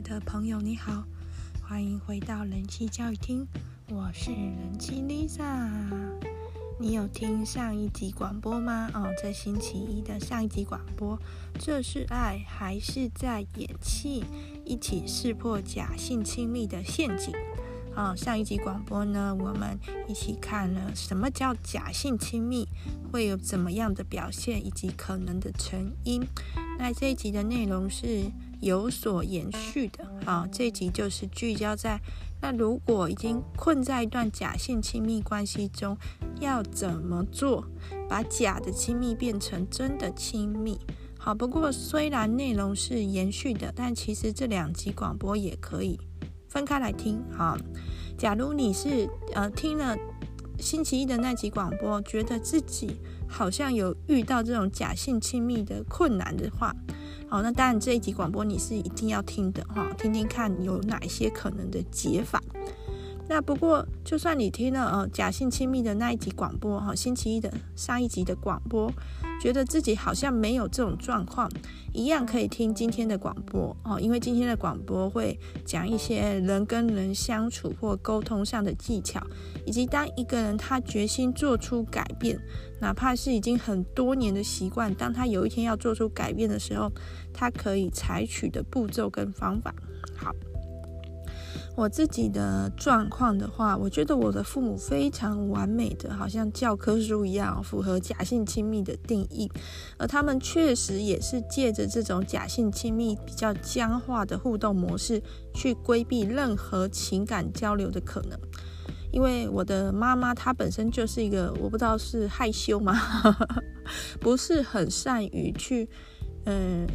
的朋友，你好，欢迎回到人气教育厅，我是人气 Lisa。你有听上一集广播吗？哦，在星期一的上一集广播，这是爱还是在演戏？一起识破假性亲密的陷阱。哦，上一集广播呢，我们一起看了什么叫假性亲密，会有怎么样的表现，以及可能的成因。那这一集的内容是有所延续的，好，这集就是聚焦在那如果已经困在一段假性亲密关系中，要怎么做，把假的亲密变成真的亲密。好，不过虽然内容是延续的，但其实这两集广播也可以分开来听。好，假如你是呃听了星期一的那集广播，觉得自己好像有遇到这种假性亲密的困难的话，好，那当然这一集广播你是一定要听的哈，听听看有哪一些可能的解法。那不过，就算你听了呃假性亲密的那一集广播哈，星期一的上一集的广播，觉得自己好像没有这种状况，一样可以听今天的广播哦，因为今天的广播会讲一些人跟人相处或沟通上的技巧，以及当一个人他决心做出改变，哪怕是已经很多年的习惯，当他有一天要做出改变的时候，他可以采取的步骤跟方法。好。我自己的状况的话，我觉得我的父母非常完美的，好像教科书一样，符合假性亲密的定义。而他们确实也是借着这种假性亲密比较僵化的互动模式，去规避任何情感交流的可能。因为我的妈妈她本身就是一个，我不知道是害羞吗？不是很善于去，嗯。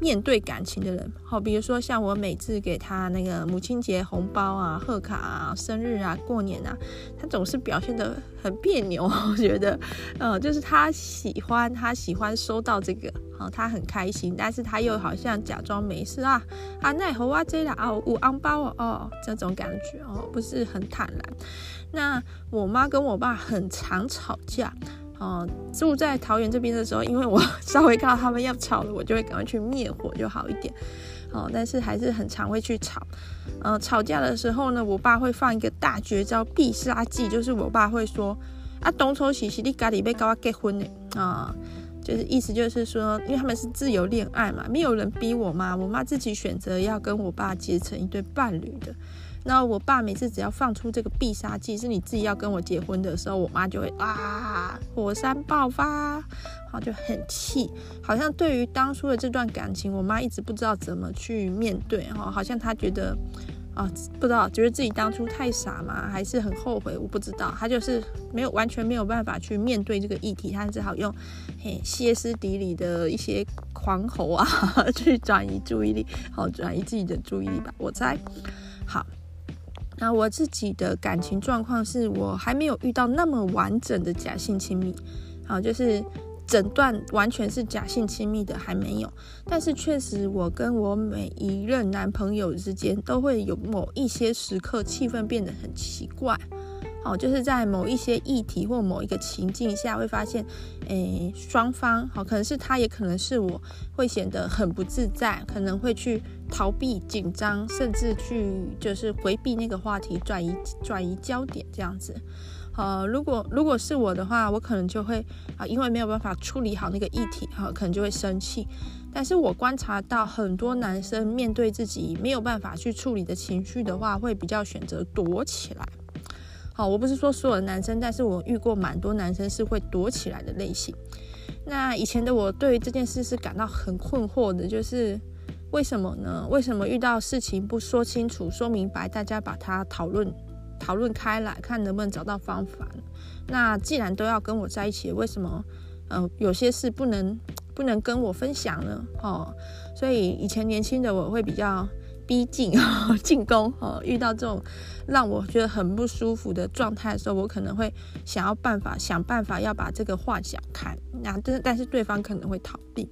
面对感情的人，好，比如说像我每次给他那个母亲节红包啊、贺卡啊、生日啊、过年啊，他总是表现得很别扭。我觉得，呃，就是他喜欢，他喜欢收到这个，好，他很开心，但是他又好像假装没事啊啊，奈何啊这啦啊，有红包哦，哦，这种感觉哦，不是很坦然。那我妈跟我爸很常吵架。哦，住在桃园这边的时候，因为我 稍微看到他们要吵了，我就会赶快去灭火，就好一点。哦，但是还是很常会去吵。呃，吵架的时候呢，我爸会放一个大绝招必杀技，就是我爸会说：“啊，东抽西西，你家里被搞我结婚呢？”啊，就是意思就是说，因为他们是自由恋爱嘛，没有人逼我妈，我妈自己选择要跟我爸结成一对伴侣的。那我爸每次只要放出这个必杀技，是你自己要跟我结婚的时候，我妈就会啊，火山爆发，好，就很气，好像对于当初的这段感情，我妈一直不知道怎么去面对哈，好像她觉得啊，不知道觉得自己当初太傻嘛，还是很后悔，我不知道，她就是没有完全没有办法去面对这个议题，她只好用嘿歇斯底里的一些狂吼啊 去转移注意力，好，转移自己的注意力吧，我猜，好。那我自己的感情状况是我还没有遇到那么完整的假性亲密，好，就是整段完全是假性亲密的还没有，但是确实我跟我每一任男朋友之间都会有某一些时刻气氛变得很奇怪。哦，就是在某一些议题或某一个情境下，会发现，诶，双方好，可能是他，也可能是我，会显得很不自在，可能会去逃避紧张，甚至去就是回避那个话题，转移转移焦点这样子。呃，如果如果是我的话，我可能就会啊，因为没有办法处理好那个议题，哈，可能就会生气。但是我观察到很多男生面对自己没有办法去处理的情绪的话，会比较选择躲起来。好，我不是说所有的男生，但是我遇过蛮多男生是会躲起来的类型。那以前的我对于这件事是感到很困惑的，就是为什么呢？为什么遇到事情不说清楚、说明白，大家把它讨论讨论开来，看能不能找到方法？那既然都要跟我在一起，为什么嗯、有些事不能 不能跟我分享呢？哦，所以以前年轻的我会比较。逼近 进攻哦，遇到这种让我觉得很不舒服的状态的时候，我可能会想要办法想办法要把这个话讲开。那但但是对方可能会逃避。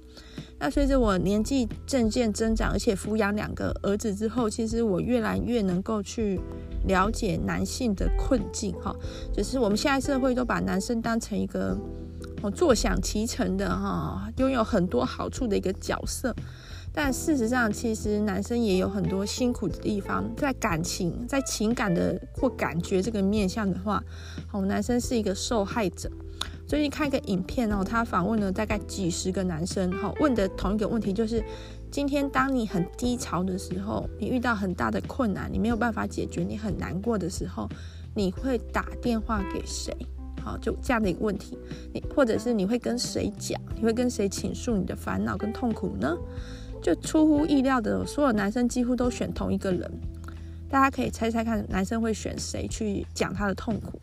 那随着我年纪渐渐增长，而且抚养两个儿子之后，其实我越来越能够去了解男性的困境哈。就是我们现在社会都把男生当成一个坐享其成的哈，拥有很多好处的一个角色。但事实上，其实男生也有很多辛苦的地方，在感情、在情感的或感觉这个面向的话，哦，男生是一个受害者。最近看一个影片哦，他访问了大概几十个男生，哈，问的同一个问题就是：今天当你很低潮的时候，你遇到很大的困难，你没有办法解决，你很难过的时候，你会打电话给谁？好，就这样的一个问题，你或者是你会跟谁讲？你会跟谁倾诉你的烦恼跟痛苦呢？就出乎意料的，所有男生几乎都选同一个人。大家可以猜猜看，男生会选谁去讲他的痛苦？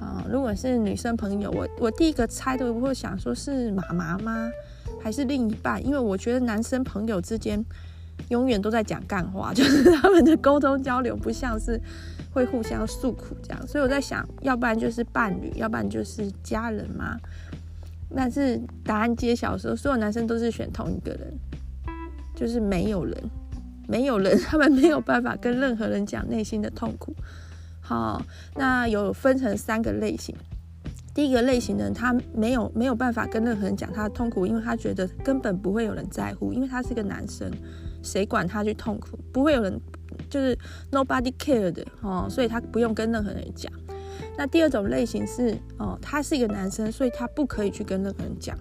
啊，如果是女生朋友，我我第一个猜的，我会想说是妈妈吗？还是另一半？因为我觉得男生朋友之间永远都在讲干话，就是他们的沟通交流不像是会互相诉苦这样。所以我在想，要不然就是伴侣，要不然就是家人嘛。但是答案揭晓的时候，所有男生都是选同一个人。就是没有人，没有人，他们没有办法跟任何人讲内心的痛苦。好，那有分成三个类型。第一个类型的人，他没有没有办法跟任何人讲他的痛苦，因为他觉得根本不会有人在乎，因为他是个男生，谁管他去痛苦？不会有人，就是 nobody care 的哦，所以他不用跟任何人讲。那第二种类型是哦，他是一个男生，所以他不可以去跟任何人讲。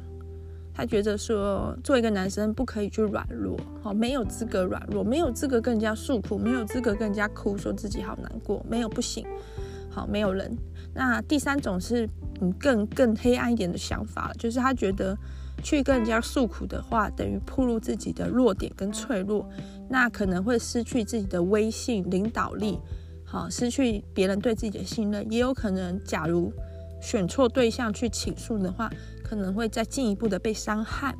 他觉得说，做一个男生不可以去软弱，好，没有资格软弱，没有资格跟人家诉苦，没有资格跟人家哭，说自己好难过，没有不行，好，没有人。那第三种是，嗯，更更黑暗一点的想法，就是他觉得去跟人家诉苦的话，等于暴露自己的弱点跟脆弱，那可能会失去自己的威信、领导力，好，失去别人对自己的信任，也有可能，假如选错对象去倾诉的话。可能会再进一步的被伤害，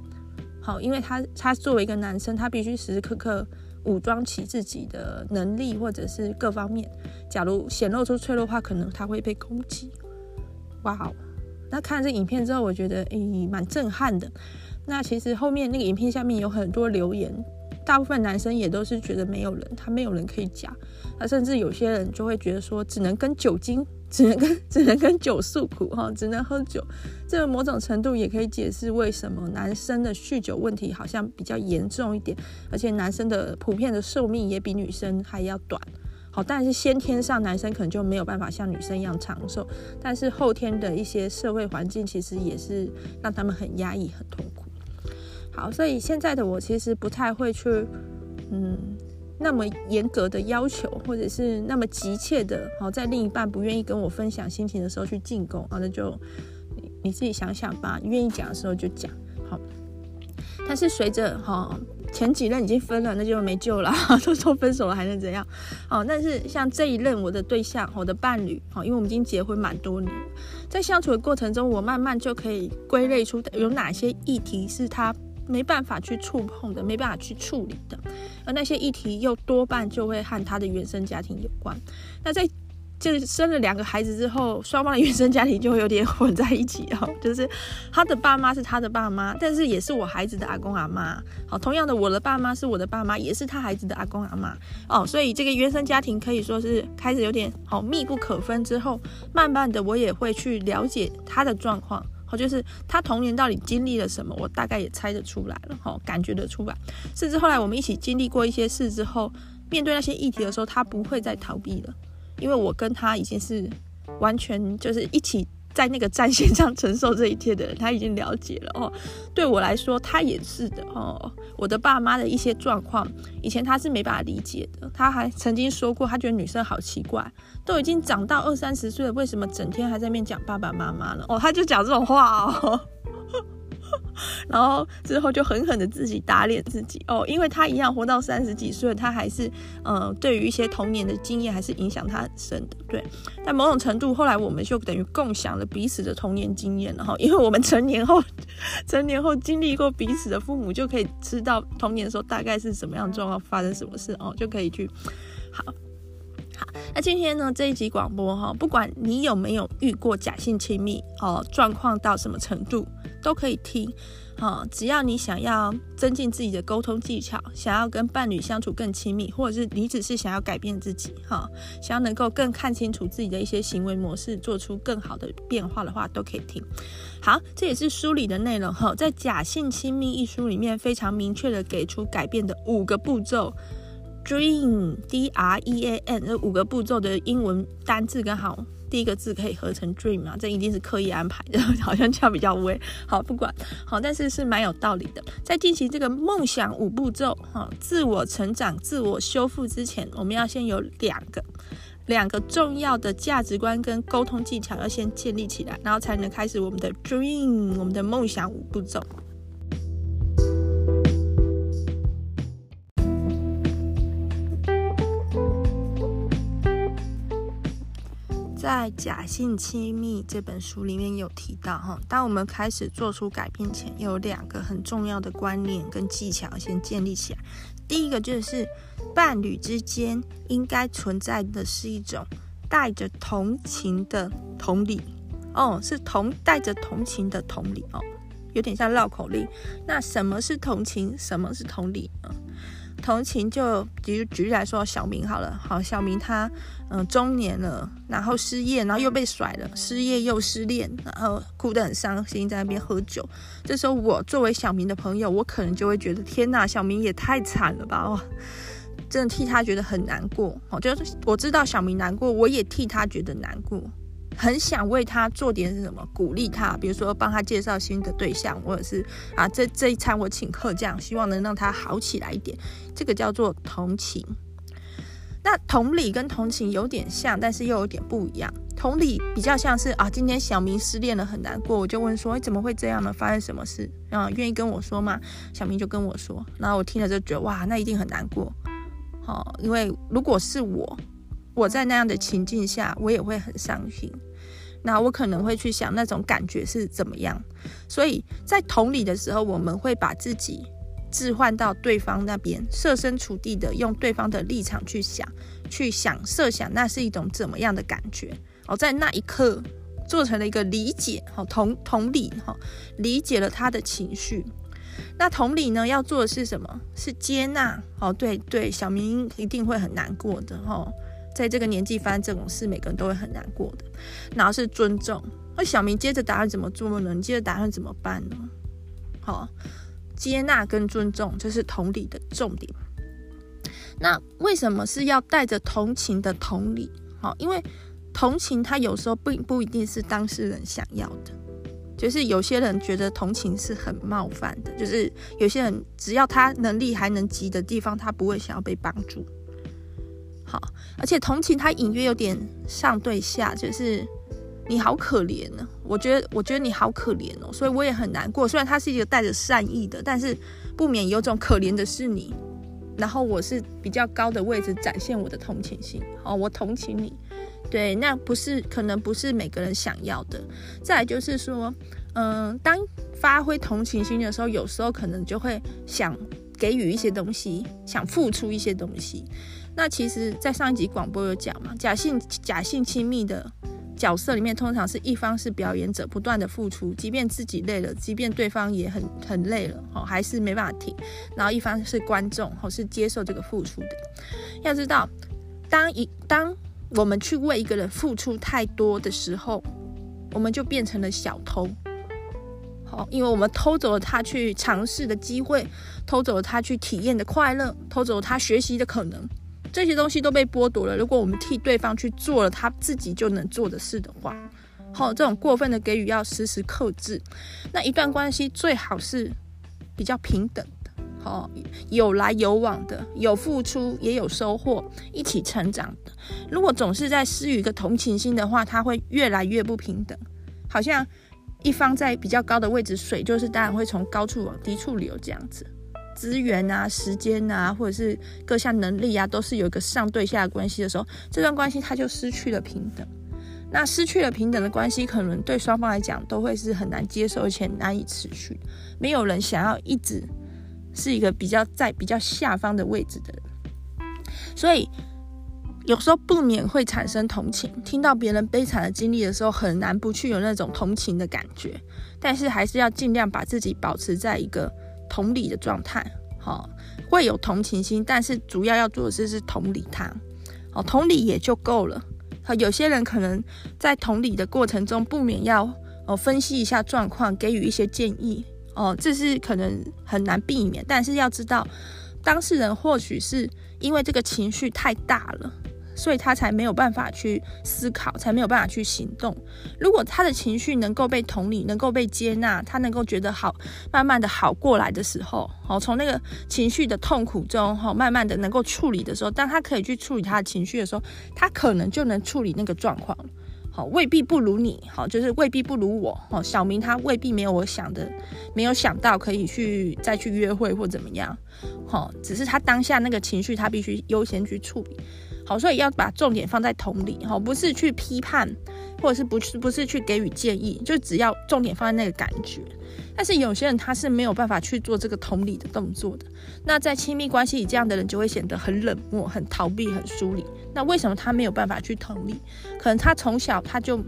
好，因为他他作为一个男生，他必须时时刻刻武装起自己的能力或者是各方面。假如显露出脆弱的话，可能他会被攻击。哇哦，那看了这影片之后，我觉得诶蛮震撼的。那其实后面那个影片下面有很多留言，大部分男生也都是觉得没有人，他没有人可以讲。那甚至有些人就会觉得说，只能跟酒精。只能跟只能跟酒诉苦哈，只能喝酒，这个某种程度也可以解释为什么男生的酗酒问题好像比较严重一点，而且男生的普遍的寿命也比女生还要短。好，但是先天上男生可能就没有办法像女生一样长寿，但是后天的一些社会环境其实也是让他们很压抑、很痛苦。好，所以现在的我其实不太会去，嗯。那么严格的要求，或者是那么急切的，好，在另一半不愿意跟我分享心情的时候去进攻，啊，那就你自己想想吧。愿意讲的时候就讲，好。但是随着哈前几任已经分了，那就没救了，都说分手了还能怎样？哦，但是像这一任我的对象，我的伴侣，好，因为我们已经结婚蛮多年，在相处的过程中，我慢慢就可以归类出有哪些议题是他。没办法去触碰的，没办法去处理的，而那些议题又多半就会和他的原生家庭有关。那在就是生了两个孩子之后，双方的原生家庭就会有点混在一起哦。就是他的爸妈是他的爸妈，但是也是我孩子的阿公阿妈。好，同样的，我的爸妈是我的爸妈，也是他孩子的阿公阿妈。哦，所以这个原生家庭可以说是开始有点好密不可分。之后，慢慢的我也会去了解他的状况。就是他童年到底经历了什么，我大概也猜得出来了，吼，感觉得出来。甚至后来我们一起经历过一些事之后，面对那些议题的时候，他不会再逃避了，因为我跟他已经是完全就是一起。在那个战线上承受这一切的人，他已经了解了哦。对我来说，他也是的哦。我的爸妈的一些状况，以前他是没办法理解的。他还曾经说过，他觉得女生好奇怪，都已经长到二三十岁了，为什么整天还在面讲爸爸妈妈呢？哦，他就讲这种话哦。然后之后就狠狠的自己打脸自己哦，因为他一样活到三十几岁，他还是呃，对于一些童年的经验还是影响他很深的。对，但某种程度后来我们就等于共享了彼此的童年经验了哈，因为我们成年后，成年后经历过彼此的父母，就可以知道童年的时候大概是什么样状况，发生什么事哦，就可以去好。好，那今天呢，这一集广播哈，不管你有没有遇过假性亲密哦，状况到什么程度。都可以听。好，只要你想要增进自己的沟通技巧，想要跟伴侣相处更亲密，或者是你只是想要改变自己，哈，想要能够更看清楚自己的一些行为模式，做出更好的变化的话，都可以听。好，这也是书里的内容哈，在《假性亲密》一书里面非常明确的给出改变的五个步骤。Dream，D R E A M，这五个步骤的英文单字刚好第一个字可以合成 dream 啊，这一定是刻意安排的，好像这样比较威。好，不管好，但是是蛮有道理的。在进行这个梦想五步骤哈，自我成长、自我修复之前，我们要先有两个两个重要的价值观跟沟通技巧要先建立起来，然后才能开始我们的 dream，我们的梦想五步骤。在《假性亲密》这本书里面有提到，哈，当我们开始做出改变前，有两个很重要的观念跟技巧先建立起来。第一个就是伴侣之间应该存在的是一种带着同情的同理，哦，是同带着同情的同理，哦，有点像绕口令。那什么是同情？什么是同理呢？同情就举举例来说，小明好了，好，小明他嗯、中年了，然后失业，然后又被甩了，失业又失恋，然后哭得很伤心，在那边喝酒。这时候我作为小明的朋友，我可能就会觉得天哪，小明也太惨了吧，哇，真的替他觉得很难过。哦，就是我知道小明难过，我也替他觉得难过。很想为他做点什么，鼓励他，比如说帮他介绍新的对象，或者是啊，这这一餐我请客，这样希望能让他好起来一点。这个叫做同情。那同理跟同情有点像，但是又有点不一样。同理比较像是啊，今天小明失恋了，很难过，我就问说，哎，怎么会这样呢？发生什么事？啊，愿意跟我说吗？小明就跟我说，然后我听了就觉得哇，那一定很难过。好，因为如果是我。我在那样的情境下，我也会很伤心。那我可能会去想那种感觉是怎么样。所以在同理的时候，我们会把自己置换到对方那边，设身处地的用对方的立场去想，去想设想那是一种怎么样的感觉。哦，在那一刻做成了一个理解，好，同同理，哈，理解了他的情绪。那同理呢，要做的是什么？是接纳。哦，对对，小明一定会很难过的，哈。在这个年纪发生这种事，每个人都会很难过的。然后是尊重，那小明接着打算怎么做呢？你接着打算怎么办呢？好，接纳跟尊重，这是同理的重点。那为什么是要带着同情的同理？好，因为同情他有时候并不一定是当事人想要的，就是有些人觉得同情是很冒犯的，就是有些人只要他能力还能及的地方，他不会想要被帮助。好，而且同情他隐约有点上对下，就是你好可怜呢。我觉得，我觉得你好可怜哦，所以我也很难过。虽然他是一个带着善意的，但是不免有种可怜的是你。然后我是比较高的位置展现我的同情心。哦，我同情你，对，那不是可能不是每个人想要的。再来就是说，嗯，当发挥同情心的时候，有时候可能就会想给予一些东西，想付出一些东西。那其实，在上一集广播有讲嘛，假性假性亲密的角色里面，通常是一方是表演者，不断的付出，即便自己累了，即便对方也很很累了，哦，还是没办法停。然后一方是观众，哦，是接受这个付出的。要知道，当一当我们去为一个人付出太多的时候，我们就变成了小偷，好，因为我们偷走了他去尝试的机会，偷走了他去体验的快乐，偷走了他学习的可能。这些东西都被剥夺了。如果我们替对方去做了他自己就能做的事的话，好，这种过分的给予要时时克制。那一段关系最好是比较平等的，好，有来有往的，有付出也有收获，一起成长的。如果总是在施予一个同情心的话，它会越来越不平等，好像一方在比较高的位置，水就是当然会从高处往低处流这样子。资源啊、时间啊，或者是各项能力啊，都是有一个上对下的关系的时候，这段关系它就失去了平等。那失去了平等的关系，可能对双方来讲都会是很难接受，而且难以持续。没有人想要一直是一个比较在比较下方的位置的人。所以，有时候不免会产生同情，听到别人悲惨的经历的时候，很难不去有那种同情的感觉。但是还是要尽量把自己保持在一个同理的状态，好，会有同情心，但是主要要做的是是同理他，哦，同理也就够了。好，有些人可能在同理的过程中，不免要哦分析一下状况，给予一些建议，哦，这是可能很难避免。但是要知道，当事人或许是因为这个情绪太大了。所以他才没有办法去思考，才没有办法去行动。如果他的情绪能够被同理，能够被接纳，他能够觉得好，慢慢的好过来的时候，好，从那个情绪的痛苦中，哈，慢慢的能够处理的时候，当他可以去处理他的情绪的时候，他可能就能处理那个状况。好，未必不如你，好，就是未必不如我。哦，小明他未必没有我想的，没有想到可以去再去约会或怎么样。好，只是他当下那个情绪，他必须优先去处理。好，所以要把重点放在同理，哈，不是去批判，或者是不是不是去给予建议，就只要重点放在那个感觉。但是有些人他是没有办法去做这个同理的动作的。那在亲密关系里，这样的人就会显得很冷漠、很逃避、很疏离。那为什么他没有办法去同理？可能他从小他就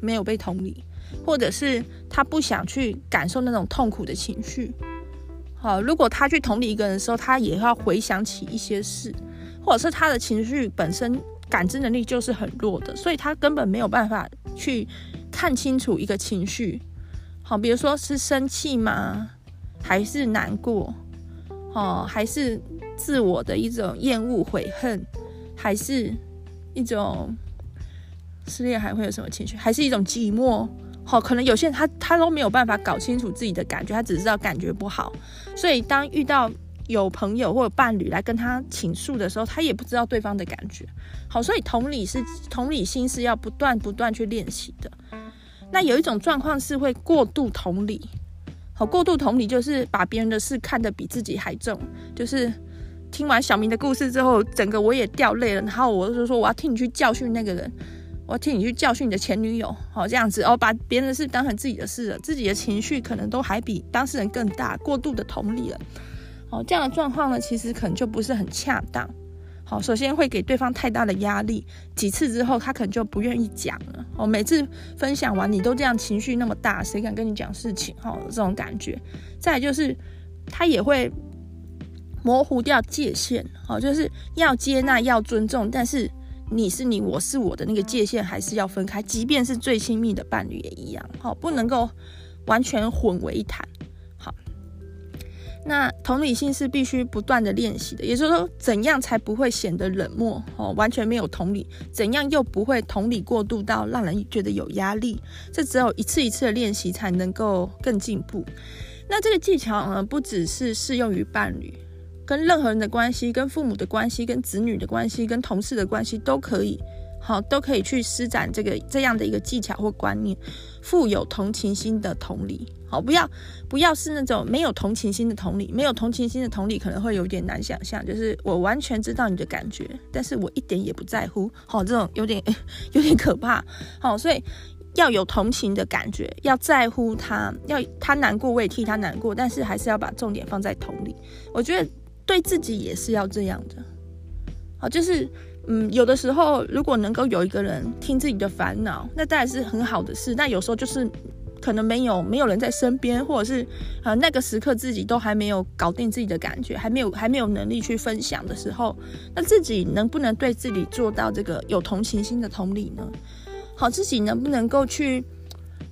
没有被同理，或者是他不想去感受那种痛苦的情绪。好，如果他去同理一个人的时候，他也要回想起一些事。或者是他的情绪本身感知能力就是很弱的，所以他根本没有办法去看清楚一个情绪。好，比如说是生气吗？还是难过？哦，还是自我的一种厌恶、悔恨？还是一种失恋？还会有什么情绪？还是一种寂寞？好，可能有些人他他都没有办法搞清楚自己的感觉，他只知道感觉不好。所以当遇到有朋友或者伴侣来跟他倾诉的时候，他也不知道对方的感觉。好，所以同理是同理心是要不断不断去练习的。那有一种状况是会过度同理。好，过度同理就是把别人的事看得比自己还重。就是听完小明的故事之后，整个我也掉泪了。然后我就说我要替你去教训那个人，我要替你去教训你的前女友。好，这样子哦，把别人的事当成自己的事了，自己的情绪可能都还比当事人更大，过度的同理了。哦，这样的状况呢，其实可能就不是很恰当。好，首先会给对方太大的压力，几次之后他可能就不愿意讲了。哦，每次分享完你都这样情绪那么大，谁敢跟你讲事情？哦，这种感觉。再就是他也会模糊掉界限。哦，就是要接纳、要尊重，但是你是你，我是我的那个界限还是要分开。即便是最亲密的伴侣也一样。好，不能够完全混为一谈。那同理心是必须不断的练习的，也就是说，怎样才不会显得冷漠哦，完全没有同理？怎样又不会同理过度到让人觉得有压力？这只有一次一次的练习才能够更进步。那这个技巧呢，不只是适用于伴侣，跟任何人的关系、跟父母的关系、跟子女的关系、跟同事的关系都可以。好，都可以去施展这个这样的一个技巧或观念，富有同情心的同理。好，不要不要是那种没有同情心的同理，没有同情心的同理可能会有点难想象，就是我完全知道你的感觉，但是我一点也不在乎。好，这种有点 有点可怕。好，所以要有同情的感觉，要在乎他，要他难过我也替他难过，但是还是要把重点放在同理。我觉得对自己也是要这样的。好，就是。嗯，有的时候如果能够有一个人听自己的烦恼，那当然是很好的事。那有时候就是可能没有没有人在身边，或者是呃那个时刻自己都还没有搞定自己的感觉，还没有还没有能力去分享的时候，那自己能不能对自己做到这个有同情心的同理呢？好，自己能不能够去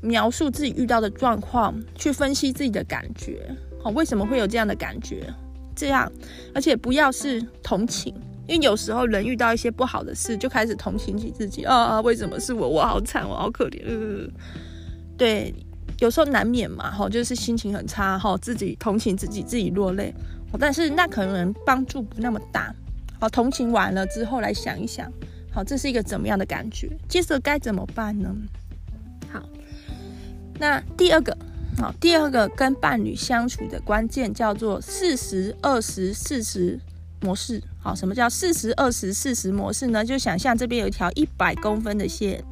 描述自己遇到的状况，去分析自己的感觉？好，为什么会有这样的感觉？这样，而且不要是同情。因为有时候人遇到一些不好的事，就开始同情起自己啊啊！为什么是我？我好惨，我好可怜。呃，对，有时候难免嘛，哈，就是心情很差，哈，自己同情自己，自己落泪。但是那可能帮助不那么大。好，同情完了之后来想一想，好，这是一个怎么样的感觉？接着该怎么办呢？好，那第二个，好，第二个跟伴侣相处的关键叫做四十二十四十模式。好，什么叫四十二十四十模式呢？就想象这边有一条一百公分的线，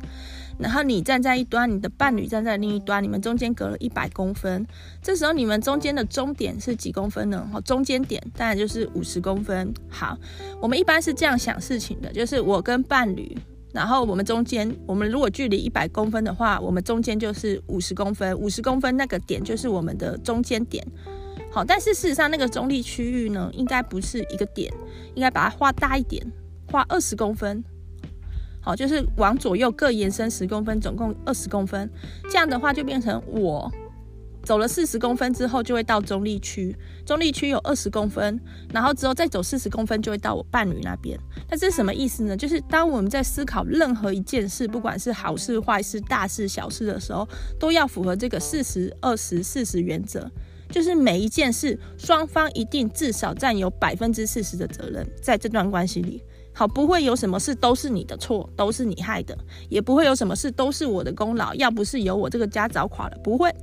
然后你站在一端，你的伴侣站在另一端，你们中间隔了一百公分。这时候你们中间的终点是几公分呢？好，中间点当然就是五十公分。好，我们一般是这样想事情的，就是我跟伴侣，然后我们中间，我们如果距离一百公分的话，我们中间就是五十公分，五十公分那个点就是我们的中间点。好，但是事实上那个中立区域呢，应该不是一个点，应该把它画大一点，画二十公分。好，就是往左右各延伸十公分，总共二十公分。这样的话就变成我走了四十公分之后就会到中立区，中立区有二十公分，然后之后再走四十公分就会到我伴侣那边。那这是什么意思呢？就是当我们在思考任何一件事，不管是好事坏事、大事小事的时候，都要符合这个四十二十四十原则。就是每一件事，双方一定至少占有百分之四十的责任，在这段关系里，好，不会有什么事都是你的错，都是你害的，也不会有什么事都是我的功劳，要不是有我这个家早垮了，不会，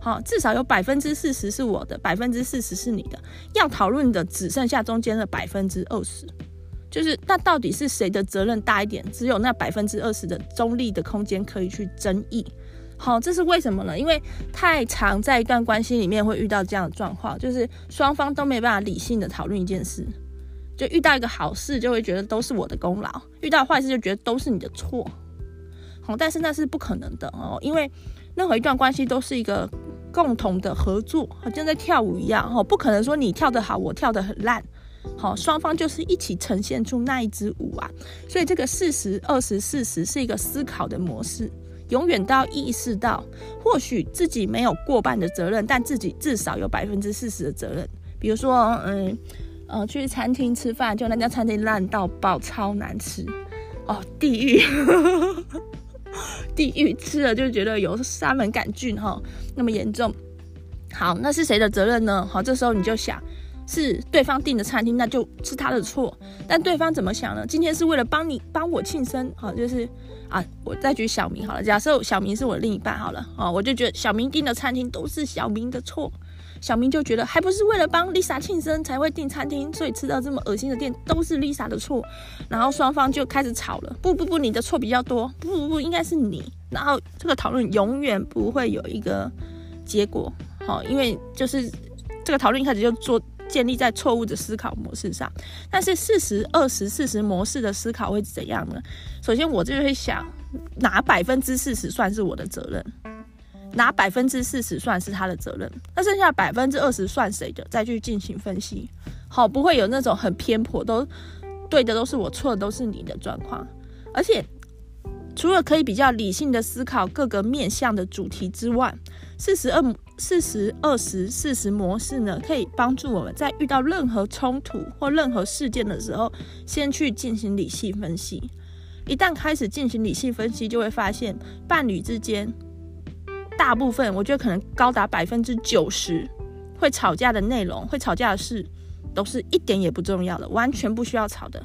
好，至少有百分之四十是我的，百分之四十是你的，要讨论的只剩下中间的百分之二十，就是那到底是谁的责任大一点？只有那百分之二十的中立的空间可以去争议。好，这是为什么呢？因为太常在一段关系里面会遇到这样的状况，就是双方都没办法理性的讨论一件事，就遇到一个好事就会觉得都是我的功劳，遇到坏事就觉得都是你的错。好，但是那是不可能的哦，因为任何一段关系都是一个共同的合作，好像在跳舞一样，哦，不可能说你跳得好，我跳得很烂，好，双方就是一起呈现出那一支舞啊。所以这个四十二十四十是一个思考的模式。永远都要意识到，或许自己没有过半的责任，但自己至少有百分之四十的责任。比如说，嗯，呃，去餐厅吃饭，就那家餐厅烂到爆，超难吃，哦，地狱，地狱，吃了就觉得有沙门杆菌哈，那么严重。好，那是谁的责任呢？好，这时候你就想。是对方订的餐厅，那就是他的错。但对方怎么想呢？今天是为了帮你帮我庆生，好，就是啊，我再举小明好了。假设小明是我另一半好了，哦，我就觉得小明订的餐厅都是小明的错。小明就觉得还不是为了帮 Lisa 庆生才会订餐厅，所以吃到这么恶心的店都是 Lisa 的错。然后双方就开始吵了。不不不，你的错比较多。不不不，应该是你。然后这个讨论永远不会有一个结果，好，因为就是这个讨论一开始就做。建立在错误的思考模式上，但是四十二十四十模式的思考会怎样呢？首先，我就会想，拿百分之四十算是我的责任，拿百分之四十算是他的责任，那剩下百分之二十算谁的？再去进行分析，好，不会有那种很偏颇，都对的都是我，错的都是你的状况。而且，除了可以比较理性的思考各个面向的主题之外，四十二。四十二十四十模式呢，可以帮助我们在遇到任何冲突或任何事件的时候，先去进行理性分析。一旦开始进行理性分析，就会发现伴侣之间大部分，我觉得可能高达百分之九十会吵架的内容，会吵架的事，都是一点也不重要的，完全不需要吵的，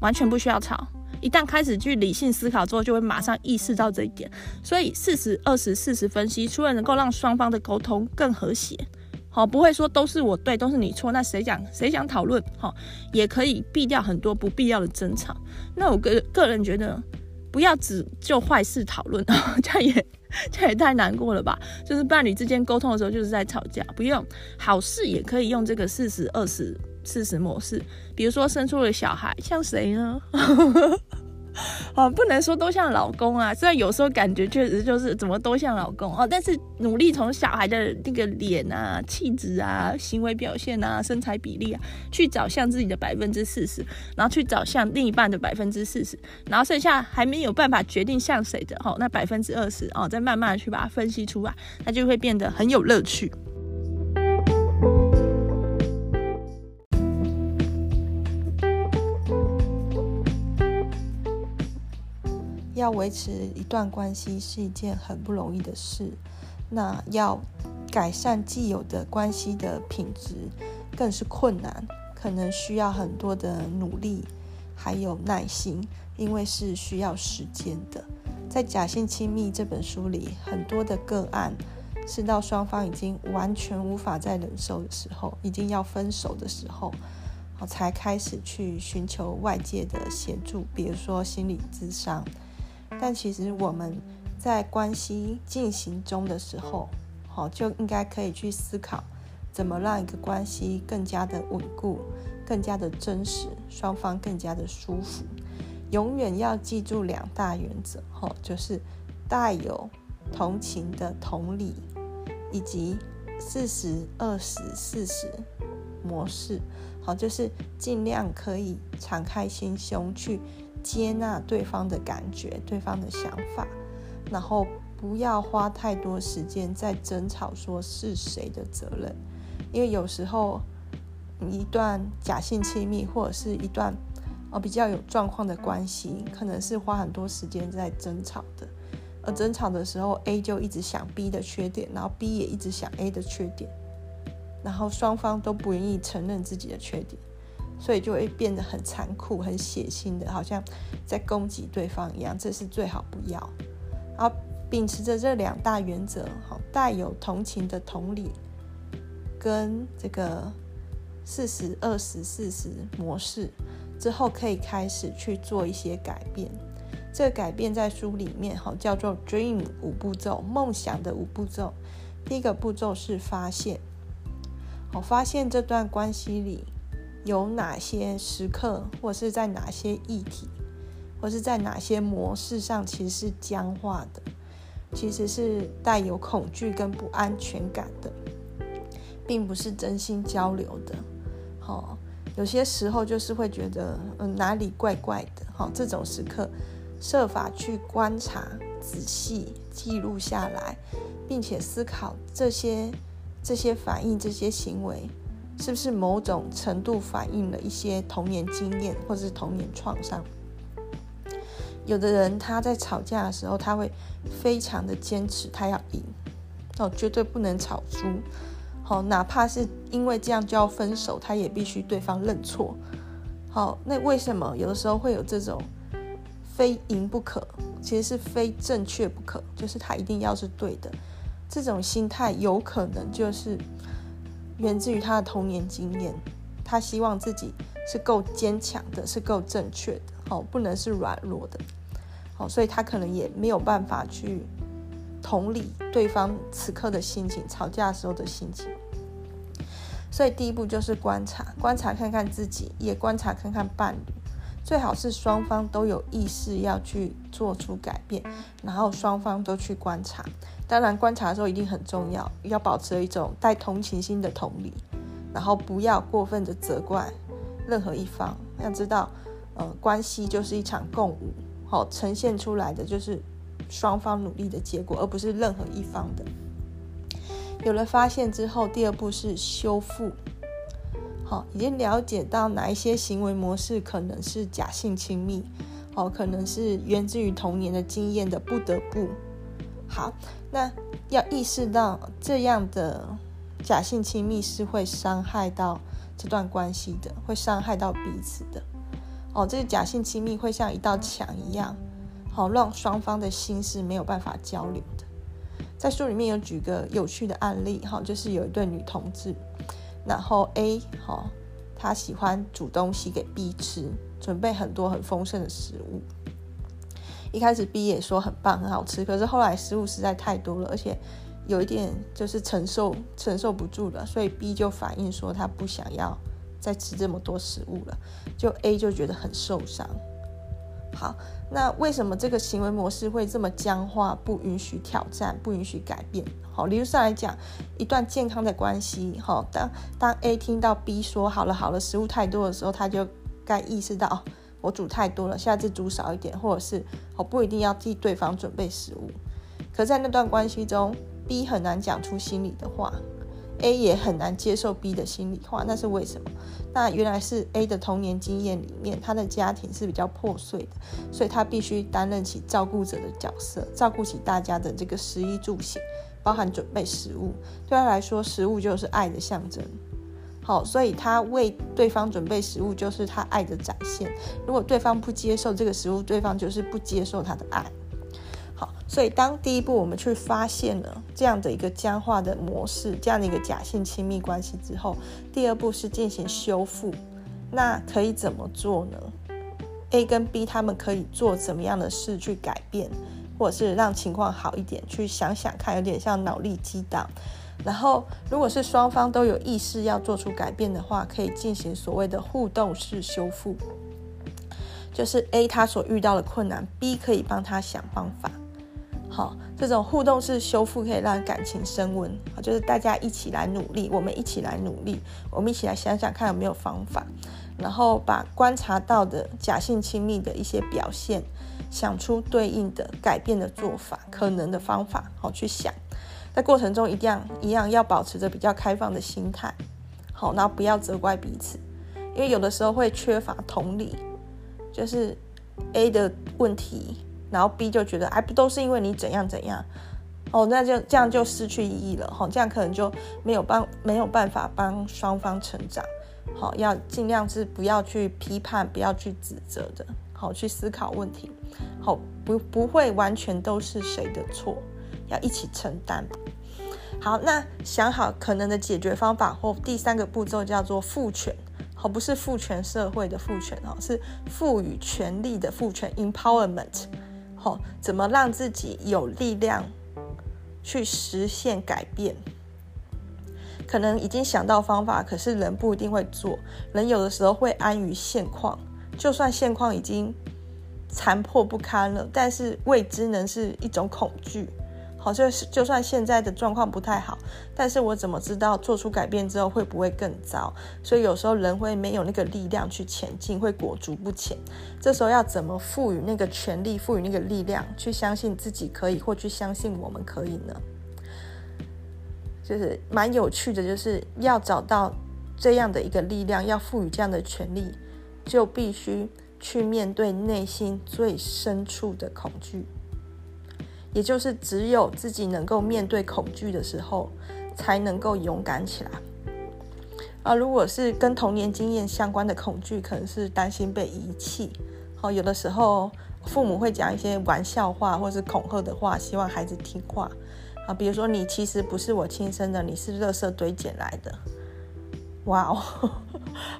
完全不需要吵。一旦开始去理性思考之后，就会马上意识到这一点。所以四十二十四十分析，除了能够让双方的沟通更和谐，好，不会说都是我对，都是你错。那谁讲谁想讨论，好，也可以避掉很多不必要的争吵。那我个个人觉得，不要只就坏事讨论 啊，这也这也太难过了吧？就是伴侣之间沟通的时候，就是在吵架，不用好事也可以用这个四十二十。四十模式，比如说生出了小孩，像谁呢？哦，不能说都像老公啊，虽然有时候感觉确实就是怎么都像老公哦，但是努力从小孩的那个脸啊、气质啊、行为表现啊、身材比例啊，去找像自己的百分之四十，然后去找像另一半的百分之四十，然后剩下还没有办法决定像谁的哦，那百分之二十哦，再慢慢的去把它分析出来，它就会变得很有乐趣。要维持一段关系是一件很不容易的事，那要改善既有的关系的品质更是困难，可能需要很多的努力，还有耐心，因为是需要时间的。在《假性亲密》这本书里，很多的个案是到双方已经完全无法再忍受的时候，已经要分手的时候，才开始去寻求外界的协助，比如说心理咨商。但其实我们在关系进行中的时候，好，就应该可以去思考，怎么让一个关系更加的稳固，更加的真实，双方更加的舒服。永远要记住两大原则，哈，就是带有同情的同理，以及四十二十四十模式，好，就是尽量可以敞开心胸去接纳对方的感觉，对方的想法，然后。不要花太多时间在争吵，说是谁的责任，因为有时候一段假性亲密或者是一段呃比较有状况的关系，可能是花很多时间在争吵的。而争吵的时候，A 就一直想 B 的缺点，然后 B 也一直想 A 的缺点，然后双方都不愿意承认自己的缺点，所以就会变得很残酷、很血腥的，好像在攻击对方一样。这是最好不要。然后。秉持着这两大原则，好，带有同情的同理，跟这个四十二十四十模式之后，可以开始去做一些改变。这个改变在书里面好叫做 Dream 五步骤，梦想的五步骤。第一个步骤是发现，好，发现这段关系里有哪些时刻，或是在哪些议题，或是在哪些模式上，其实是僵化的。其实是带有恐惧跟不安全感的，并不是真心交流的。好，有些时候就是会觉得，嗯，哪里怪怪的。好，这种时刻，设法去观察、仔细记录下来，并且思考这些这些反应、这些行为，是不是某种程度反映了一些童年经验或者是童年创伤。有的人他在吵架的时候，他会非常的坚持，他要赢，哦，绝对不能吵输，好，哪怕是因为这样就要分手，他也必须对方认错，好，那为什么有的时候会有这种非赢不可，其实是非正确不可，就是他一定要是对的，这种心态有可能就是源自于他的童年经验，他希望自己是够坚强的，是够正确的，好，不能是软弱的。哦，所以他可能也没有办法去同理对方此刻的心情，吵架时候的心情。所以第一步就是观察，观察看看自己，也观察看看伴侣，最好是双方都有意识要去做出改变，然后双方都去观察。当然，观察的时候一定很重要，要保持一种带同情心的同理，然后不要过分的责怪任何一方。要知道，呃，关系就是一场共舞。好，呈现出来的就是双方努力的结果，而不是任何一方的。有了发现之后，第二步是修复。好，已经了解到哪一些行为模式可能是假性亲密，好，可能是源自于童年的经验的不得不。好，那要意识到这样的假性亲密是会伤害到这段关系的，会伤害到彼此的。哦，这个假性亲密会像一道墙一样，好让双方的心是没有办法交流的。在书里面有举个有趣的案例，哈，就是有一对女同志，然后 A 哈，她喜欢煮东西给 B 吃，准备很多很丰盛的食物。一开始 B 也说很棒很好吃，可是后来食物实在太多了，而且有一点就是承受承受不住了，所以 B 就反映说他不想要。再吃这么多食物了，就 A 就觉得很受伤。好，那为什么这个行为模式会这么僵化，不允许挑战，不允许改变？好，理论上来讲，一段健康的关系，好，当当 A 听到 B 说好了好了，食物太多的时候，他就该意识到，我煮太多了，下次煮少一点，或者是我不一定要替对方准备食物。可在那段关系中，B 很难讲出心里的话。A 也很难接受 B 的心里话，那是为什么？那原来是 A 的童年经验里面，他的家庭是比较破碎的，所以他必须担任起照顾者的角色，照顾起大家的这个食衣住行，包含准备食物。对他来说，食物就是爱的象征。好，所以他为对方准备食物就是他爱的展现。如果对方不接受这个食物，对方就是不接受他的爱。好，所以当第一步我们去发现了这样的一个僵化的模式，这样的一个假性亲密关系之后，第二步是进行修复。那可以怎么做呢？A 跟 B 他们可以做怎么样的事去改变，或者是让情况好一点，去想想看，有点像脑力激荡。然后，如果是双方都有意识要做出改变的话，可以进行所谓的互动式修复，就是 A 他所遇到的困难，B 可以帮他想方法。好，这种互动式修复可以让感情升温，就是大家一起来努力，我们一起来努力，我们一起来想想看有没有方法，然后把观察到的假性亲密的一些表现，想出对应的改变的做法，可能的方法，好去想。在过程中一定一样要保持着比较开放的心态，好，然后不要责怪彼此，因为有的时候会缺乏同理，就是 A 的问题，然后 B 就觉得哎，不都是因为你怎样怎样，哦，那就这样就失去意义了，吼，这样可能就没有帮没有办法帮双方成长，好，要尽量是不要去批判，不要去指责的，好，去思考问题，好，不不会完全都是谁的错。要一起承担。好，那想好可能的解决方法或，第三个步骤叫做赋权。好，不是父权社会的赋权哦，是赋予权力的赋权 （empowerment）。好，怎么让自己有力量去实现改变？可能已经想到方法，可是人不一定会做。人有的时候会安于现况，就算现况已经残破不堪了，但是未知能是一种恐惧。好，就是就算现在的状况不太好，但是我怎么知道做出改变之后会不会更糟？所以有时候人会没有那个力量去前进，会裹足不前。这时候要怎么赋予那个权力，赋予那个力量，去相信自己可以，或去相信我们可以呢？就是蛮有趣的，就是要找到这样的一个力量，要赋予这样的权利，就必须去面对内心最深处的恐惧。也就是只有自己能够面对恐惧的时候，才能够勇敢起来。啊，如果是跟童年经验相关的恐惧，可能是担心被遗弃。好，有的时候父母会讲一些玩笑话或是恐吓的话，希望孩子听话。啊，比如说你其实不是我亲生的，你是垃圾堆捡来的。哇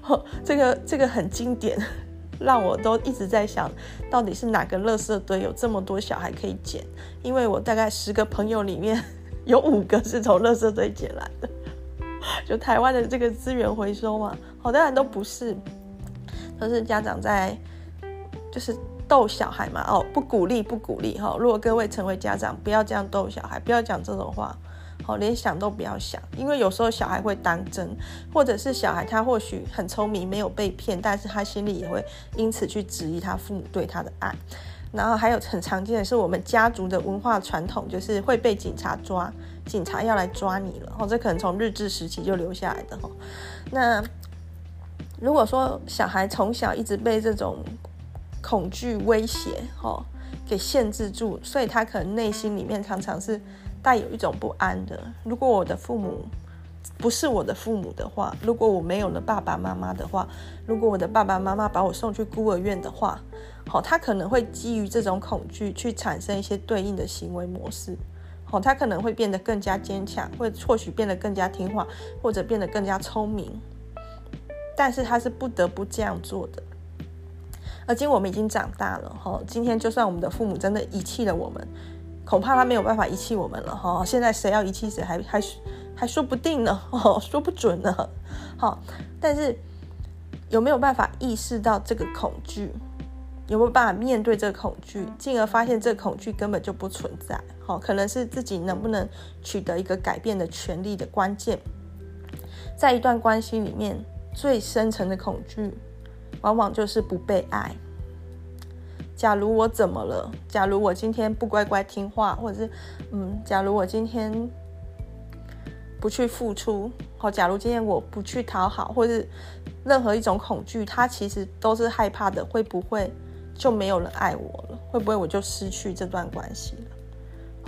哦，这个这个很经典。让我都一直在想，到底是哪个垃圾堆有这么多小孩可以捡？因为我大概十个朋友里面有五个是从垃圾堆捡来的，就台湾的这个资源回收嘛。好，当然都不是，都是家长在就是逗小孩嘛。哦，不鼓励，不鼓励哈。如果各位成为家长，不要这样逗小孩，不要讲这种话。哦，连想都不要想，因为有时候小孩会当真，或者是小孩他或许很聪明，没有被骗，但是他心里也会因此去质疑他父母对他的爱。然后还有很常见的是我们家族的文化传统，就是会被警察抓，警察要来抓你了。哦，这可能从日治时期就留下来的。哦，那如果说小孩从小一直被这种恐惧威胁，哦，给限制住，所以他可能内心里面常常是。带有一种不安的。如果我的父母不是我的父母的话，如果我没有了爸爸妈妈的话，如果我的爸爸妈妈把我送去孤儿院的话，好，他可能会基于这种恐惧去产生一些对应的行为模式。好，他可能会变得更加坚强，会或许变得更加听话，或者变得更加聪明。但是他是不得不这样做的。而今我们已经长大了，哈，今天就算我们的父母真的遗弃了我们。恐怕他没有办法遗弃我们了哈，现在谁要遗弃谁还还还说不定呢，哦说不准呢，好，但是有没有办法意识到这个恐惧？有没有办法面对这个恐惧，进而发现这个恐惧根本就不存在？好，可能是自己能不能取得一个改变的权利的关键。在一段关系里面，最深层的恐惧，往往就是不被爱。假如我怎么了？假如我今天不乖乖听话，或者是，嗯，假如我今天不去付出，好，假如今天我不去讨好，或是任何一种恐惧，他其实都是害怕的，会不会就没有人爱我了？会不会我就失去这段关系了？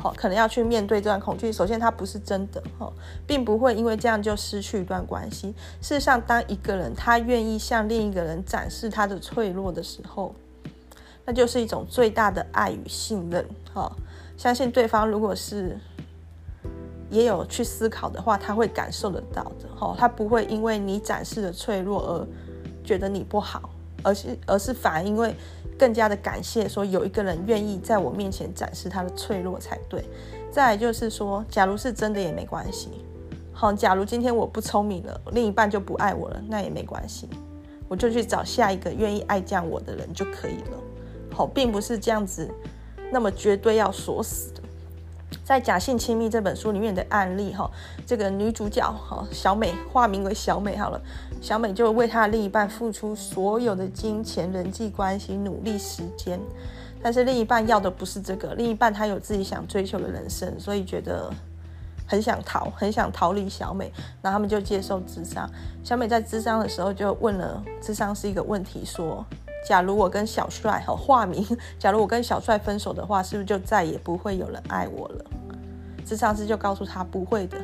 好，可能要去面对这段恐惧。首先，它不是真的，哈，并不会因为这样就失去一段关系。事实上，当一个人他愿意向另一个人展示他的脆弱的时候，那就是一种最大的爱与信任，哈，相信对方如果是也有去思考的话，他会感受得到的，哈，他不会因为你展示的脆弱而觉得你不好，而是而是反而因为更加的感谢，说有一个人愿意在我面前展示他的脆弱才对。再就是说，假如是真的也没关系。好，假如今天我不聪明了，另一半就不爱我了，那也没关系，我就去找下一个愿意爱这样我的人就可以了。并不是这样子，那么绝对要锁死的。在《假性亲密》这本书里面的案例，哈，这个女主角哈小美，化名为小美好了，小美就为她的另一半付出所有的金钱、人际关系、努力、时间，但是另一半要的不是这个，另一半他有自己想追求的人生，所以觉得很想逃，很想逃离小美，然后他们就接受智商。小美在智商的时候就问了智商是一个问题，说。假如我跟小帅好化名，假如我跟小帅分手的话，是不是就再也不会有人爱我了？智商师就告诉他不会的。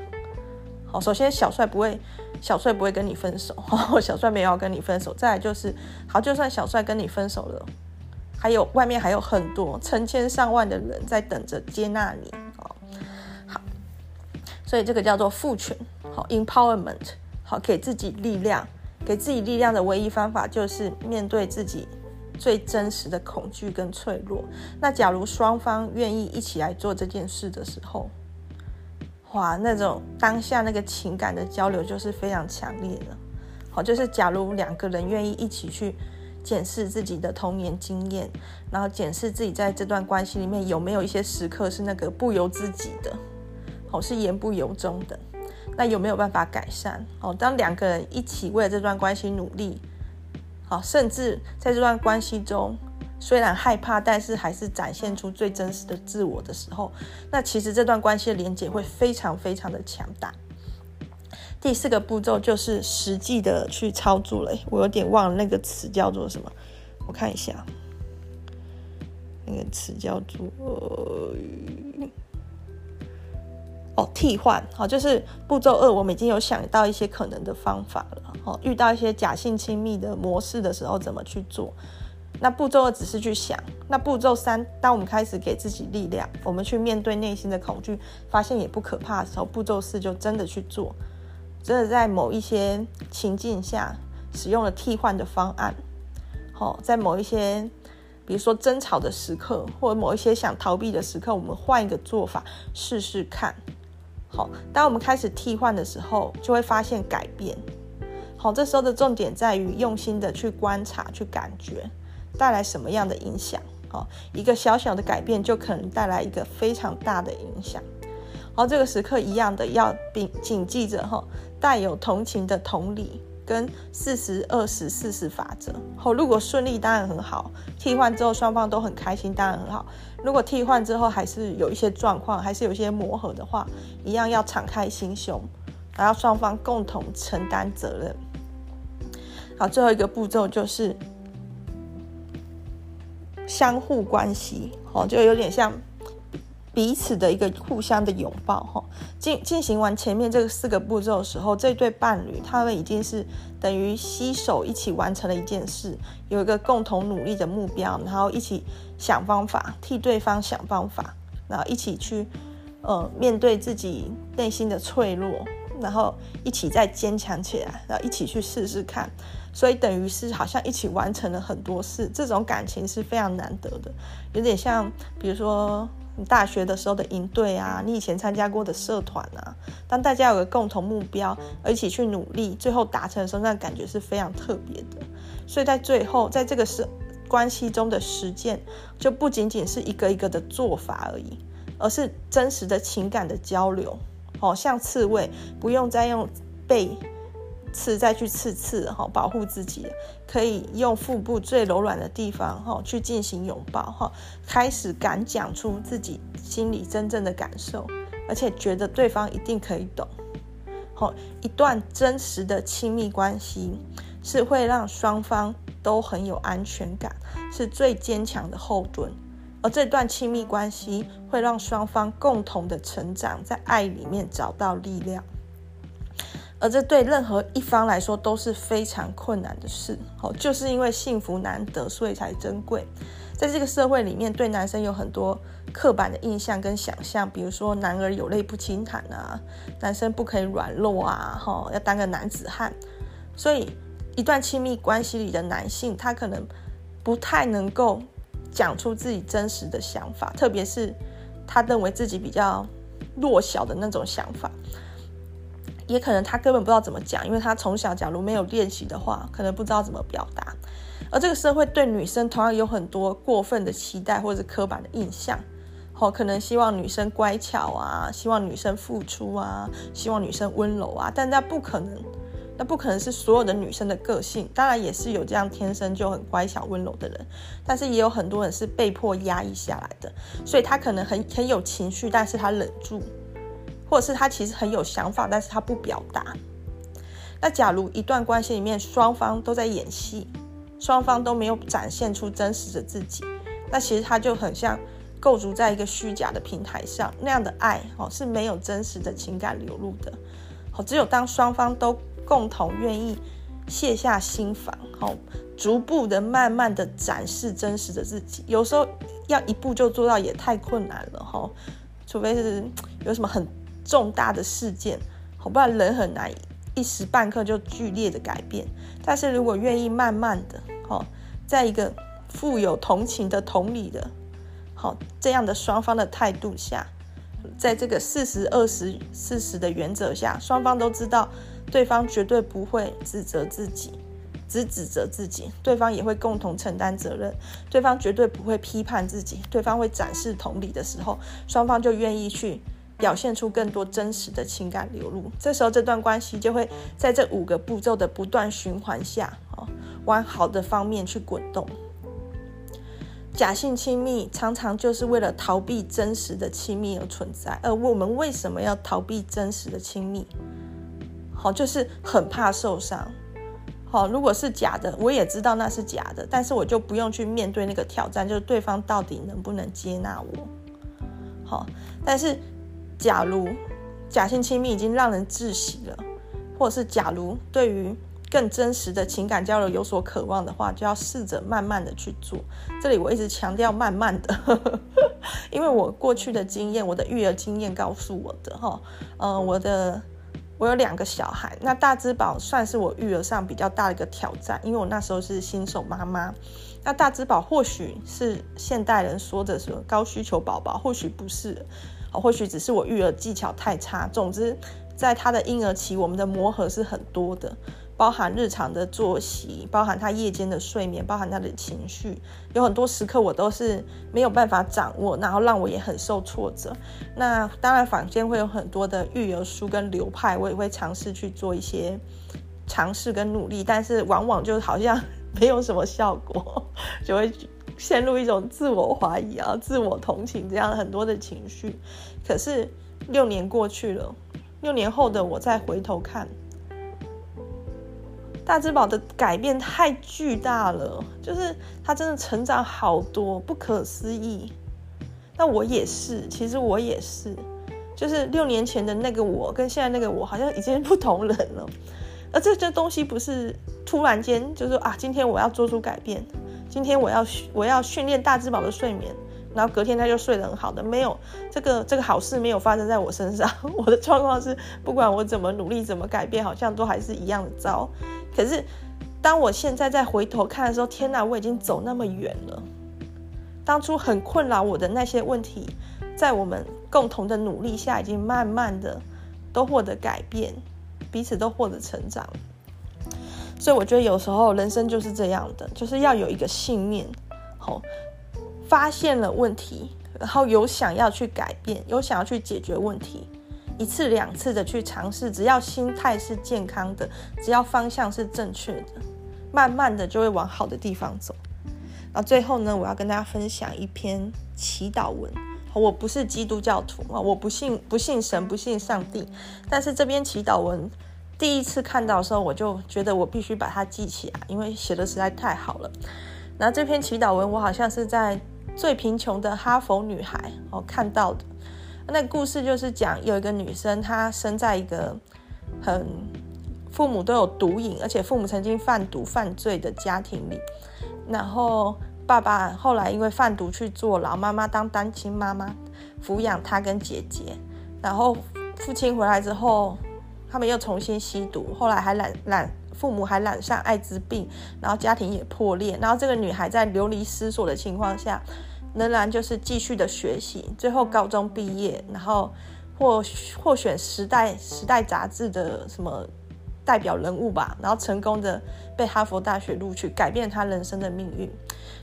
好，首先小帅不会，小帅不会跟你分手，小帅没有要跟你分手。再来就是，好，就算小帅跟你分手了，还有外面还有很多成千上万的人在等着接纳你。好，所以这个叫做赋权，好，empowerment，好，给自己力量。给自己力量的唯一方法就是面对自己最真实的恐惧跟脆弱。那假如双方愿意一起来做这件事的时候，哇，那种当下那个情感的交流就是非常强烈的。好，就是假如两个人愿意一起去检视自己的童年经验，然后检视自己在这段关系里面有没有一些时刻是那个不由自己的，好，是言不由衷的。那有没有办法改善？哦，当两个人一起为了这段关系努力，好，甚至在这段关系中，虽然害怕，但是还是展现出最真实的自我的时候，那其实这段关系的连接会非常非常的强大。第四个步骤就是实际的去操作了，我有点忘了那个词叫做什么，我看一下，那个词叫做。哦，替换，好，就是步骤二，我们已经有想到一些可能的方法了。哦，遇到一些假性亲密的模式的时候，怎么去做？那步骤二只是去想。那步骤三，当我们开始给自己力量，我们去面对内心的恐惧，发现也不可怕的时候，步骤四就真的去做，真的在某一些情境下使用了替换的方案。好，在某一些，比如说争吵的时刻，或者某一些想逃避的时刻，我们换一个做法试试看。好，当我们开始替换的时候，就会发现改变。好，这时候的重点在于用心的去观察、去感觉，带来什么样的影响。好，一个小小的改变就可能带来一个非常大的影响。好，这个时刻一样的要并谨记着哈，带有同情的同理。跟四十二十四十法则，好，如果顺利当然很好，替换之后双方都很开心当然很好。如果替换之后还是有一些状况，还是有一些磨合的话，一样要敞开心胸，然后双方共同承担责任。好，最后一个步骤就是相互关系，哦，就有点像。彼此的一个互相的拥抱，哈，进进行完前面这个四个步骤的时候，这对伴侣他们已经是等于携手一起完成了一件事，有一个共同努力的目标，然后一起想方法替对方想方法，然后一起去呃面对自己内心的脆弱，然后一起再坚强起来，然后一起去试试看，所以等于是好像一起完成了很多事，这种感情是非常难得的，有点像比如说。你大学的时候的营队啊，你以前参加过的社团啊，当大家有个共同目标，而一起去努力，最后达成的时候，那感觉是非常特别的。所以在最后，在这个是关系中的实践，就不仅仅是一个一个的做法而已，而是真实的情感的交流。好像刺猬，不用再用背。刺再去刺刺哈，保护自己，可以用腹部最柔软的地方哈去进行拥抱哈，开始敢讲出自己心里真正的感受，而且觉得对方一定可以懂。好，一段真实的亲密关系是会让双方都很有安全感，是最坚强的后盾。而这段亲密关系会让双方共同的成长，在爱里面找到力量。而这对任何一方来说都是非常困难的事，好，就是因为幸福难得，所以才珍贵。在这个社会里面，对男生有很多刻板的印象跟想象，比如说男儿有泪不轻弹啊，男生不可以软弱啊，哈，要当个男子汉。所以一段亲密关系里的男性，他可能不太能够讲出自己真实的想法，特别是他认为自己比较弱小的那种想法，也可能他根本不知道怎么讲，因为他从小假如没有练习的话，可能不知道怎么表达。而这个社会对女生同样有很多过分的期待或者刻板的印象。好，可能希望女生乖巧啊，希望女生付出啊，希望女生温柔啊，但那不可能，那不可能是所有的女生的个性。当然也是有这样天生就很乖巧温柔的人，但是也有很多人是被迫压抑下来的。所以他可能很很有情绪，但是他忍住，或者是他其实很有想法，但是他不表达。那假如一段关系里面双方都在演戏，双方都没有展现出真实的自己，那其实他就很像。构筑在一个虚假的平台上，那样的爱哦是没有真实的情感流露的。好，只有当双方都共同愿意卸下心防，好，逐步的、慢慢的展示真实的自己。有时候要一步就做到也太困难了哈，除非是有什么很重大的事件，好，不然人很难一时半刻就剧烈的改变。但是如果愿意慢慢的，好，在一个富有同情的同理的。好，这样的双方的态度下，在这个四十二十四十的原则下，双方都知道对方绝对不会指责自己，只指责自己，对方也会共同承担责任，对方绝对不会批判自己，对方会展示同理的时候，双方就愿意去表现出更多真实的情感流露。这时候，这段关系就会在这五个步骤的不断循环下，哦，往好的方面去滚动。假性亲密常常就是为了逃避真实的亲密而存在，而我们为什么要逃避真实的亲密？好，就是很怕受伤。好，如果是假的，我也知道那是假的，但是我就不用去面对那个挑战，就是对方到底能不能接纳我。好，但是假如假性亲密已经让人窒息了，或者是假如对于更真实的情感交流有所渴望的话，就要试着慢慢的去做。这里我一直强调慢慢的，因为我过去的经验，我的育儿经验告诉我的哈，嗯，我的我有两个小孩，那大之宝算是我育儿上比较大的一个挑战，因为我那时候是新手妈妈。那大之宝或许是现代人说的什么高需求宝宝，或许不是，或许只是我育儿技巧太差。总之，在他的婴儿期，我们的磨合是很多的。包含日常的作息，包含他夜间的睡眠，包含他的情绪，有很多时刻我都是没有办法掌握，然后让我也很受挫折。那当然，坊间会有很多的育儿书跟流派，我也会尝试去做一些尝试跟努力，但是往往就好像 没有什么效果，就会陷入一种自我怀疑啊、自我同情这样很多的情绪。可是六年过去了，六年后的我再回头看。大之宝的改变太巨大了，就是他真的成长好多，不可思议。那我也是，其实我也是，就是六年前的那个我跟现在那个我好像已经不同人了。而这这东西不是突然间，就是啊，今天我要做出改变，今天我要我要训练大之宝的睡眠。然后隔天他就睡得很好的，没有这个这个好事没有发生在我身上。我的状况是，不管我怎么努力怎么改变，好像都还是一样的糟。可是当我现在再回头看的时候，天哪，我已经走那么远了。当初很困扰我的那些问题，在我们共同的努力下，已经慢慢的都获得改变，彼此都获得成长。所以我觉得有时候人生就是这样的，就是要有一个信念，好。发现了问题，然后有想要去改变，有想要去解决问题，一次两次的去尝试，只要心态是健康的，只要方向是正确的，慢慢的就会往好的地方走。然后最后呢，我要跟大家分享一篇祈祷文。我不是基督教徒啊，我不信不信神，不信上帝。但是这篇祈祷文第一次看到的时候，我就觉得我必须把它记起来，因为写的实在太好了。然后这篇祈祷文，我好像是在。最贫穷的哈佛女孩，我看到的那故事就是讲有一个女生，她生在一个很父母都有毒瘾，而且父母曾经贩毒犯罪的家庭里。然后爸爸后来因为贩毒去坐牢，妈妈当单亲妈妈抚养她跟姐姐。然后父亲回来之后，他们又重新吸毒，后来还染染父母还染上艾滋病，然后家庭也破裂，然后这个女孩在流离失所的情况下，仍然就是继续的学习，最后高中毕业，然后获获选《时代》《时代》杂志的什么代表人物吧，然后成功的被哈佛大学录取，改变她人生的命运。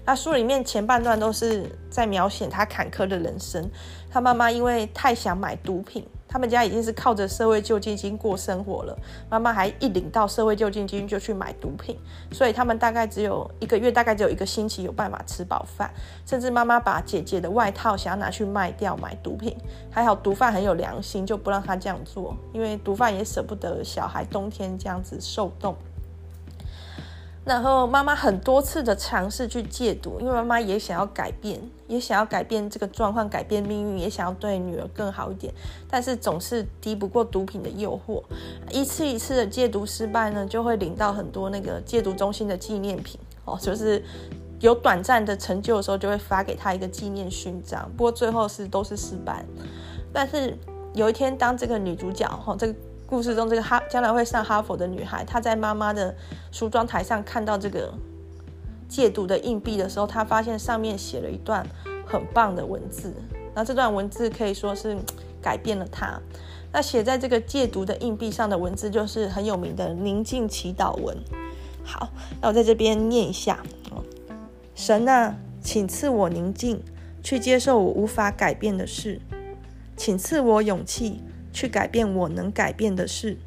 那书里面前半段都是在描写她坎坷的人生，她妈妈因为太想买毒品。他们家已经是靠着社会救济金过生活了，妈妈还一领到社会救济金就去买毒品，所以他们大概只有一个月，大概只有一个星期有办法吃饱饭，甚至妈妈把姐姐的外套想要拿去卖掉买毒品，还好毒贩很有良心，就不让他这样做，因为毒贩也舍不得小孩冬天这样子受冻。然后妈妈很多次的尝试去戒毒，因为妈妈也想要改变，也想要改变这个状况，改变命运，也想要对女儿更好一点，但是总是敌不过毒品的诱惑。一次一次的戒毒失败呢，就会领到很多那个戒毒中心的纪念品哦，就是有短暂的成就的时候，就会发给她一个纪念勋章。不过最后是都是失败。但是有一天，当这个女主角哈这个。故事中这个哈将来会上哈佛的女孩，她在妈妈的梳妆台上看到这个戒毒的硬币的时候，他发现上面写了一段很棒的文字。那这段文字可以说是改变了他。那写在这个戒毒的硬币上的文字就是很有名的宁静祈祷文。好，那我在这边念一下：神啊，请赐我宁静，去接受我无法改变的事，请赐我勇气。去改变我能改变的事，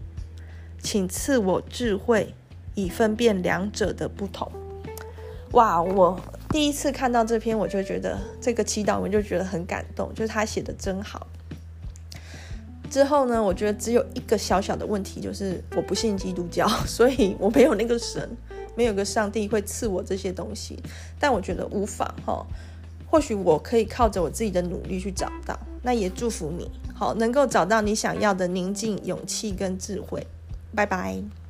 请赐我智慧，以分辨两者的不同。哇，我第一次看到这篇，我就觉得这个祈祷文就觉得很感动，就是他写的真好。之后呢，我觉得只有一个小小的问题，就是我不信基督教，所以我没有那个神，没有个上帝会赐我这些东西。但我觉得无妨哈，或许我可以靠着我自己的努力去找到。那也祝福你。好，能够找到你想要的宁静、勇气跟智慧。拜拜。